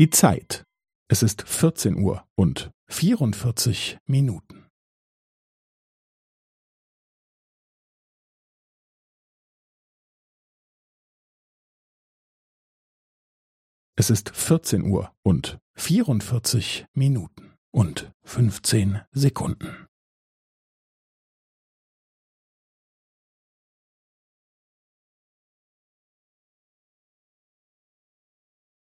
Die Zeit. Es ist 14 Uhr und 44 Minuten. Es ist 14 Uhr und 44 Minuten und 15 Sekunden.